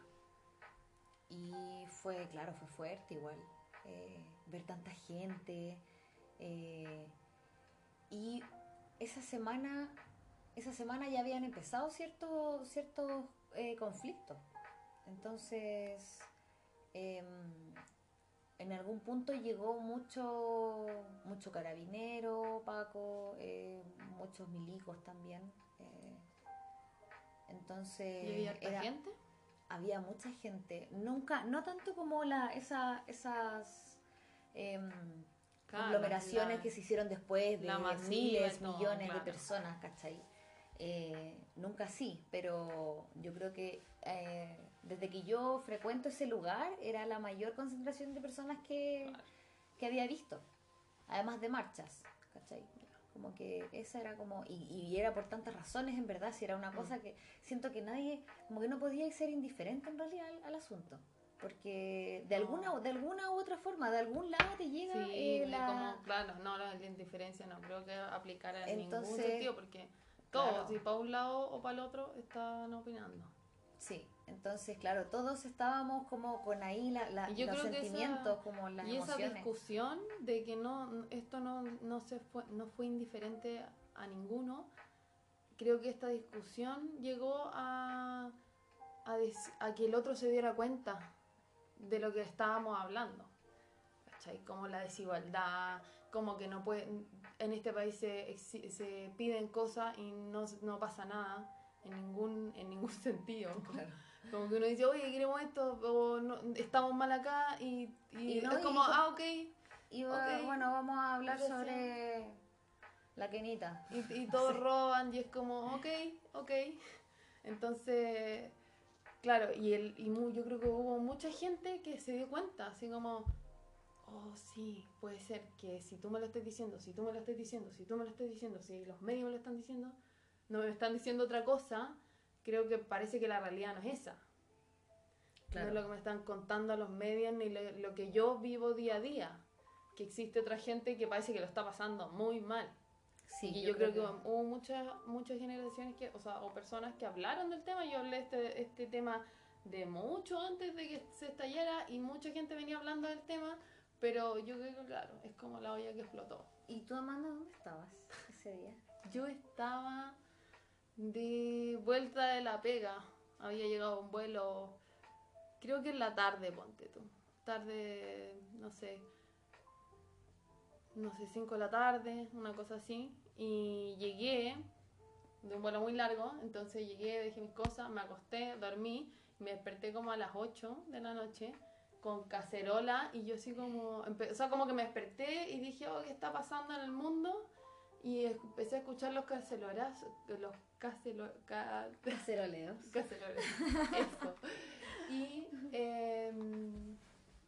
Y fue, claro, fue fuerte igual. eh, ver tanta gente. eh, y esa semana, esa semana ya habían empezado ciertos ciertos conflictos. Entonces, em, en algún punto llegó mucho, mucho carabinero, Paco, eh, muchos milicos también. eh, entonces, ¿Y había era- gente? había mucha gente. Nunca, no tanto como la, esa, esas em, Claro, conglomeraciones la- que se hicieron después de masiva miles, todo, millones claro. de personas, ¿cachai? Eh, nunca sí, pero yo creo que eh, desde que yo frecuento ese lugar era la mayor concentración de personas que, Claro. que había visto, además de marchas, ¿cachai? Como que esa era como, y, y era por tantas razones en verdad, si era una Mm. cosa que siento que nadie, como que no podía ser indiferente en realidad al, al asunto. Porque de No. alguna, de alguna u otra forma, de algún lado te llega Sí, eh, la... como, claro, no, la, la indiferencia no creo que aplicara en ningún Entonces, sentido porque todos, claro. si para un lado o para el otro, estaban opinando. Sí, entonces, claro, todos estábamos como con ahí la, la- los que esa- sentimientos, como las y esa discusión de que no esto no, no se fue no fue indiferente a ninguno creo que esta discusión llegó a a, que el otro se diera cuenta de lo que estábamos hablando ¿cachai? como la desigualdad como que no puede en este país se, se piden cosas y no, no pasa nada en ningún en ningún sentido Claro. Como que uno dice, oye, queremos esto, o no, estamos mal acá, y, y Y no, es como, y- ah, ok, Y va- Ok. bueno, vamos a hablar sobre la quenita. y, y todos Sí. roban, y es como, ok, ok. Entonces, claro, y, el, y mu- yo creo que hubo mucha gente que se dio cuenta, así como, oh, sí, puede ser que si tú me lo estás diciendo, si tú me lo estás diciendo, si tú me lo estás diciendo, si los medios me lo están diciendo, no me están diciendo otra cosa, creo que parece que la realidad no es esa. No es lo que me están contando los medios ni lo, lo que yo vivo día a día. Que existe otra gente que parece que lo está pasando muy mal. Sí, y yo, creo, que, hubo muchas muchas generaciones que, o sea, o personas que hablaron del tema. Yo hablé este, este tema de mucho antes de que se estallara y mucha gente venía hablando del tema, pero yo creo que, claro, es como la olla que explotó. ¿Y tú, Amanda, dónde estabas ese día? Yo estaba de vuelta de la pega. Había llegado un vuelo, creo que en la tarde, ponte tú. Tarde, no sé, no sé, 5 de la tarde, una cosa así. Y llegué, de un vuelo muy largo, entonces llegué, dejé mis cosas, me acosté, dormí, me desperté como a las 8 de la noche con cacerola y yo así como, o sea, como que me desperté y dije, oh, ¿qué está pasando en el mundo? Y empecé a escuchar los cacerolas, los cacelo, ca- Caceroleos. eso. Y em,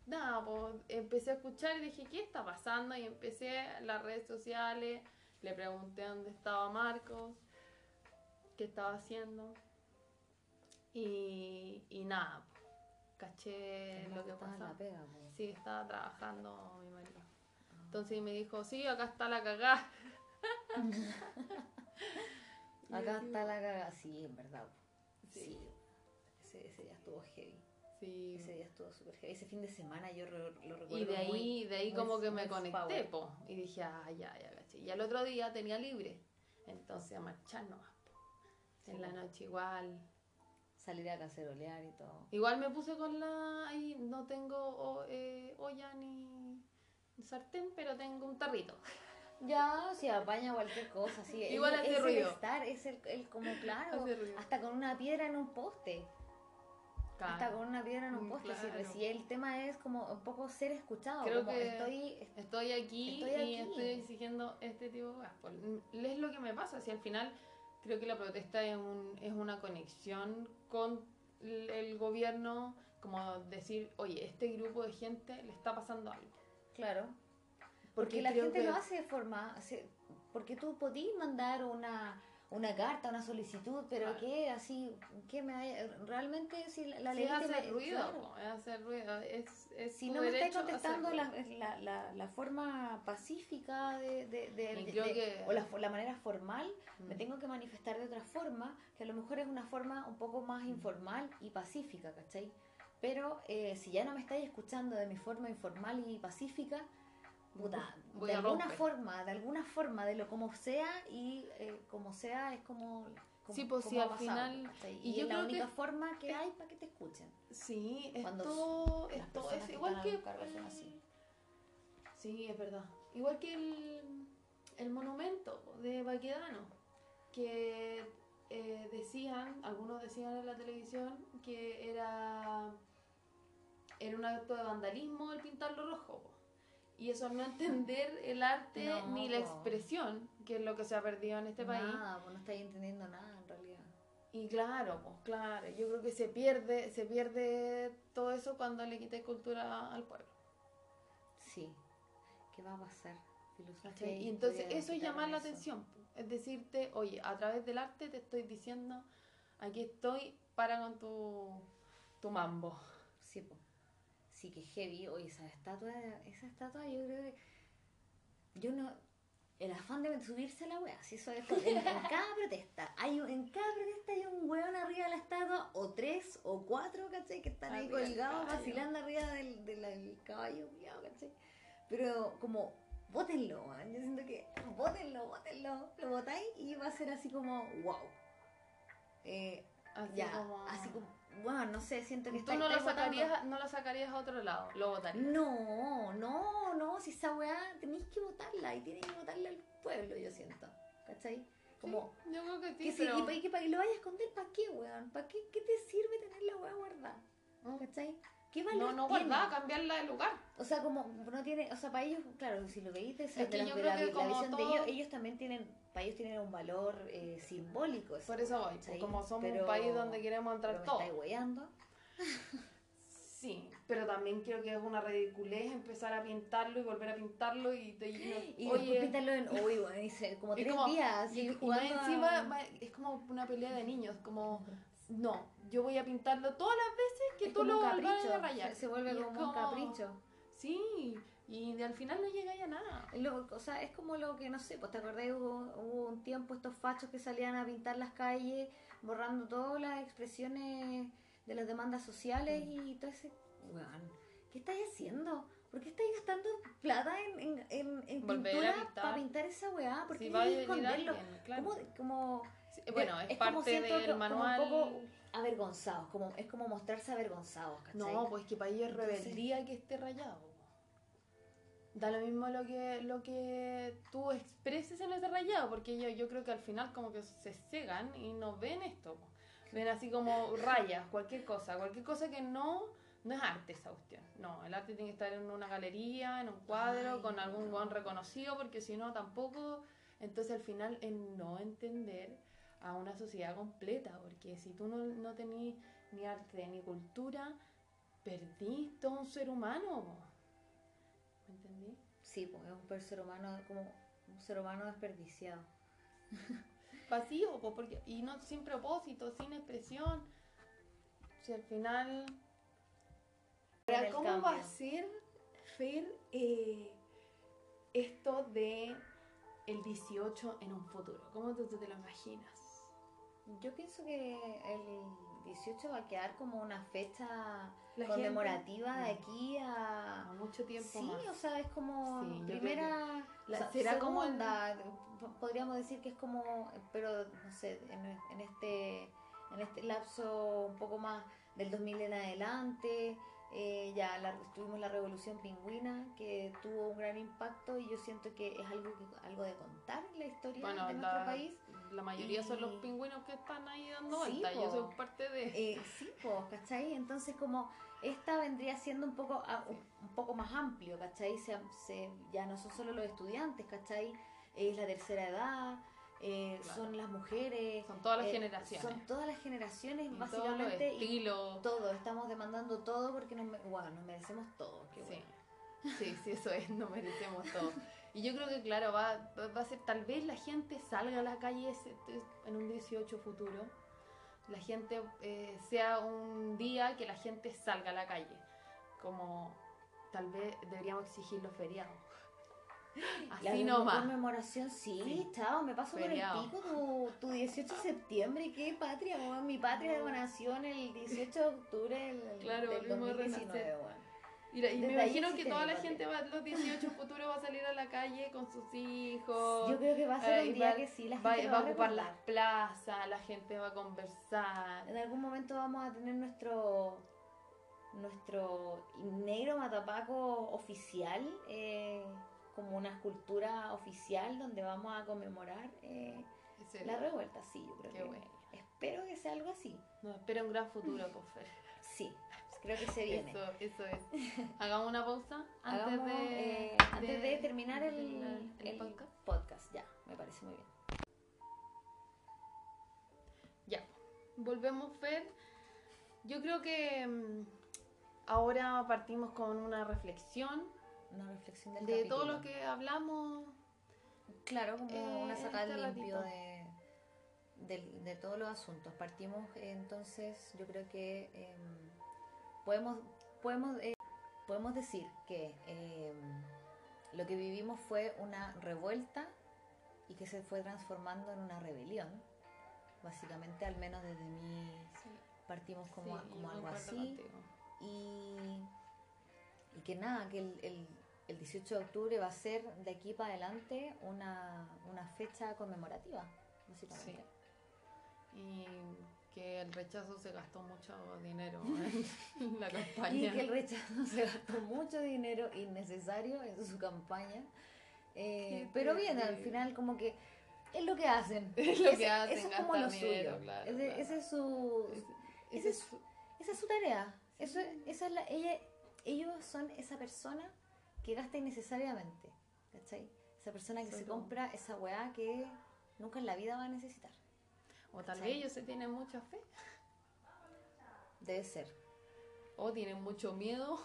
nada, pues empecé a escuchar y dije, ¿qué está pasando? Y empecé las redes sociales, le pregunté dónde estaba Marcos, qué estaba haciendo. Y, y nada, pues, caché lo que pasaba. pega. Sí, estaba trabajando mi marido. Entonces me dijo, sí, acá está la cagada. Acá está la caga. Sí, en verdad. Sí. Sí. Ese, ese día estuvo heavy. Sí. Ese día estuvo súper heavy. Ese fin de semana yo re- lo recuerdo Y de ahí, muy- de ahí como que me conecté, po. Y dije, ah, ya, ya, caché. Y al otro día tenía libre. Entonces a marchar nomás. Sí, En la noche igual. Salir a cacerolear y todo. Igual me puse con la... Ahí no tengo o- eh, olla ni sartén, pero tengo un tarrito. Ya, si apaña cualquier cosa, sí. Igual es, hace es ruido. el estar, es el, el como claro, hasta con una piedra en un poste. Hasta con una piedra en un Mm, poste. sí, claro. si el tema es como un poco ser escuchado. Creo como que- estoy. Estoy aquí Estoy y aquí. estoy exigiendo este tipo de cosas. Pues, Es lo que me pasa. Si al final creo que la protesta es, un, es una conexión con el gobierno, como decir, oye, este grupo de gente le está pasando algo. Claro. Porque Porque la gente que- lo hace de forma. se- porque tú podís mandar una, una carta, una solicitud, pero Claro. que así. que me haya- Realmente, si la, la Sí, hacer me- ruido, claro. es hacer ruido. Es, es Si no me estáis contestando la, la, la, la forma pacífica de, de- de- de- que- o la, la manera formal, me Mm. tengo que manifestar de otra forma, que a lo mejor es una forma un poco más Mm. informal y pacífica, ¿cachai? Pero eh, si ya no me estáis escuchando de mi forma informal y pacífica, de alguna romper. forma, de alguna forma, de lo como sea y eh, como sea es como... como- Sí, pues, como sí, ha al pasado, final- ¿cachai? y Y, yo es la creo que- única forma que hay para que te escuchen. Sí, Cuando esto, Las esto personas es que igual que... así. Sí, es verdad. Igual que el, el monumento de Baquedano, que eh, decían, algunos decían en la televisión, que era, era un acto de vandalismo el pintarlo rojo. Y eso no entender el arte No, ni la expresión, que es lo que se ha perdido en este país. Nada, pues no estáis entendiendo nada en realidad. Y claro, pues claro, yo creo que se pierde, se pierde todo eso cuando le quitas cultura al pueblo. Sí. ¿Qué va a pasar? Filosofía Y entonces eso es llamar la eso. atención. Es decirte, oye, a través del arte te estoy diciendo, aquí estoy para con tu, tu mambo. Sí, po. Sí, que heavy. Oye, esa estatua, esa estatua yo creo que... Yo no... El afán de subirse a la wea, si eso es... En, en cada protesta, hay un- en cada protesta hay un weón arriba de la estatua, o tres, o cuatro, ¿cachai? Que están ahí Arriba del colgados, vacilando arriba del, del- del caballo, ¿cachai? Pero como, bótenlo, weón. Yo siento que, bótenlo, bótenlo. Lo botáis y va a ser así como, wow. Eh, Así ya, como... así como, bueno, no sé, siento que Tú está- no lo, sacarías, no lo sacarías a otro lado, lo votarías. No, no, no, si esa weá tenéis que votarla y tiene que votarla al pueblo, yo siento. ¿Cachai? Como, Sí, yo creo que sí, que si, y para que, pa' que lo vayas a esconder, ¿para qué, weón? ¿Para qué, qué te sirve tener la weá guardada? ¿Cachai? ¿Qué valor No, no tiene? cambiarla de lugar. O sea, como no tiene, o sea, para ellos, claro, si lo veis de, esa- Es de que la, yo de la- la visión de todo- ellos, ellos también tienen, para ellos tienen un valor eh, simbólico. Por eso voy, pues, ¿cachai? como somos Pero- un país donde queremos entrar todos. estáis weyando. Sí, pero también creo que es una ridiculez empezar a pintarlo y volver a pintarlo y te y, Y oye, pintarlo en, uy, bueno, dice, como tres como- días, y, y jugando a- encima ma- es como una pelea de niños, como no, yo voy a pintarlo todas las veces que es tú como lo un capricho, a rayar. Se, se vuelve como, un capricho. Sí, y al final no llega a nada. Lo- o sea, es como lo que, no sé, pues te acordás, hubo, hubo un tiempo estos fachos que salían a pintar las calles, borrando todas las expresiones de las demandas sociales Mm. y todo ese... Weón, ¿qué estáis haciendo? ¿Por qué estáis gastando plata en, en, en, en pintura para pintar esa weá? ¿Por qué Si va a esconderlo? alguien, claro. ¿Cómo, como, bueno, de- es, como parte siento que- del como manual. un poco avergonzados, como, es como mostrarse avergonzados, ¿cachai? No, pues que para ellos es rebeldía que esté rayado. da lo mismo lo que, lo que tú expreses en ese rayado, porque yo, yo creo que al final como que se cegan y no ven esto. Ven así como rayas, cualquier cosa, cualquier cosa que no, no es arte esa cuestión. No, el arte tiene que estar en una galería, en un cuadro, Ay, con algún no. buen reconocido, porque si no tampoco, entonces al final es no entender a una sociedad completa, porque si tú no, no tenés ni arte ni cultura, perdís todo un ser humano. ¿Me entendí? Sí, pues es un ser humano como un ser humano desperdiciado. Vacío, po, porque, y no sin propósito, sin expresión. Si al final... Ahora, ¿cómo va a ser, Fer, eh, esto de el 18 en un futuro? ¿Cómo tú, tú te lo imaginas? Yo pienso que el 18 va a quedar como una fecha La conmemorativa gente- de aquí a... A mucho tiempo Sí, más. o sea, es como Sí, primera... la- o sea, será como el- podríamos decir que es como, pero no sé, en, en este en este lapso un poco más del 2000 en adelante, eh, ya la, tuvimos la revolución pingüina que tuvo un gran impacto y yo siento que es algo que, algo de contar en la historia Bueno, de nuestro país. La mayoría son los Y- pingüinos que están ahí dando Sí, vueltas. Yo soy parte de... Eh, sí, pues, ¿cachai? Entonces como esta vendría siendo un poco a- un, poco más amplio, ¿cachai? Se, se- ya no son solo los estudiantes, ¿cachai? Es la tercera edad, eh, Claro. son las mujeres. Son todas las eh, generaciones. Son todas las generaciones, y básicamente. y estilos. todo, estamos demandando todo porque nos, bueno, nos merecemos todo. qué Sí. bueno. sí, sí, eso es, nos merecemos todo. Y yo creo que, claro, va, va- a ser, tal vez la gente salga a la calle ese- en un 18 futuro. La gente, eh, sea un día que la gente salga a la calle. Como tal vez deberíamos exigir los feriados. Así nomás. conmemoración, sí, Sí. chao, me paso Feriado. por el pico tu, tu 18 de septiembre, qué patria, mi patria No. nació en el 18 de octubre del, Claro, del volvimos a 2019, renacer. weón. Y, la- y me imagino que toda la gente va, los 18 futuros va a salir a la calle con sus hijos. Yo creo que va a ser eh, un y día va- que sí, la gente va va, a ocupar las plazas, la gente va a conversar. En algún momento vamos a tener nuestro nuestro negro matapaco oficial, eh, como una escultura oficial donde vamos a conmemorar eh, la revuelta, sí, yo creo Qué que bueno. espero que sea algo así. No, espera un gran futuro, por Fer. Sí, creo que se viene. Eso, eso es. Hagamos una pausa antes Hagamos, de, eh, antes de terminar de el, terminar el el podcast. podcast. Ya, me parece muy bien. Ya, volvemos Fer. Yo creo que mm, ahora partimos con una reflexión Una reflexión del de todo lo que hablamos. Claro, como eh, una sacada este limpio de todos los asuntos. Partimos eh, entonces, yo creo que em, podemos, podemos, eh, podemos decir que em, lo que vivimos fue una revuelta y que se fue transformando en una rebelión. Básicamente, al menos desde mi partimos como, Sí, como algo así. Y, y que nada, que el, el- el 18 de octubre va a ser de aquí para adelante una, una fecha conmemorativa, básicamente. Y que el rechazo se gastó mucho dinero en la Y campaña. que el rechazo se gastó mucho dinero innecesario en su campaña. Eh, pero bien, al final como que es lo que hacen. Es lo Ese- que hacen, Eso es como lo dinero, suyo. claro, Ese, claro. ese es su, Ese- es- esa es su tarea. Eso, es- esa es la, ella, ellos son esa persona que gasta innecesariamente. ¿Cachai? Esa persona que se compra esa weá que nunca en la vida va a necesitar. O tal vez ellos se tienen mucha fe. Debe ser. O tienen mucho miedo.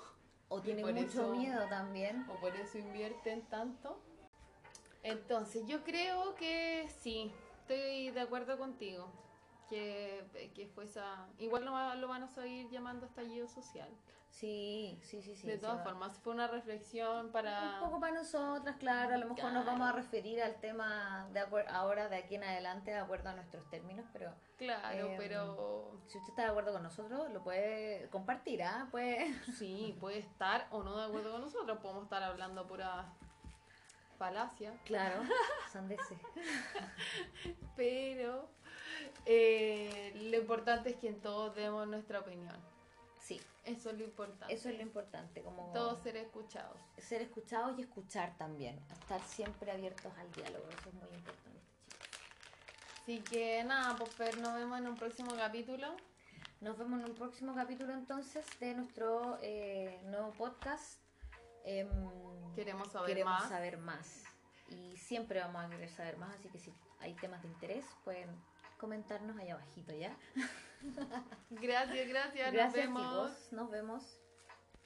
O tienen mucho eso- miedo también. O por eso invierten tanto. Entonces, yo creo que sí, estoy de acuerdo contigo. Que, que fue esa. Igual lo, lo van a seguir llamando estallido social. Sí, sí, sí, sí. de todas formas, fue una reflexión para. Un poco para nosotras, claro. A lo mejor nos vamos a referir al tema de ahora, de aquí en adelante, de acuerdo a nuestros términos, pero Claro, Em, pero si usted está de acuerdo con nosotros, lo puede compartir, ¿ah? Puede... sí, puede estar o no de acuerdo con nosotros. Podemos estar hablando pura falacia. Claro, sandeces. Pero eh, lo importante es que en todos demos nuestra opinión. Eso es lo importante. Eso es lo importante, como Todos ser escuchados. ser escuchados y escuchar también, estar siempre abiertos al diálogo, eso es muy importante. chicos. Así que nada, pues Fer, nos vemos en un próximo capítulo. Nos vemos en un próximo capítulo entonces de nuestro eh, nuevo podcast. Em, Queremos saber queremos más. saber más y siempre vamos a querer saber más, así que si hay temas de interés pueden comentarnos ahí abajito, ¿ya? Gracias, gracias. nos Gracias vemos. chicos, nos vemos.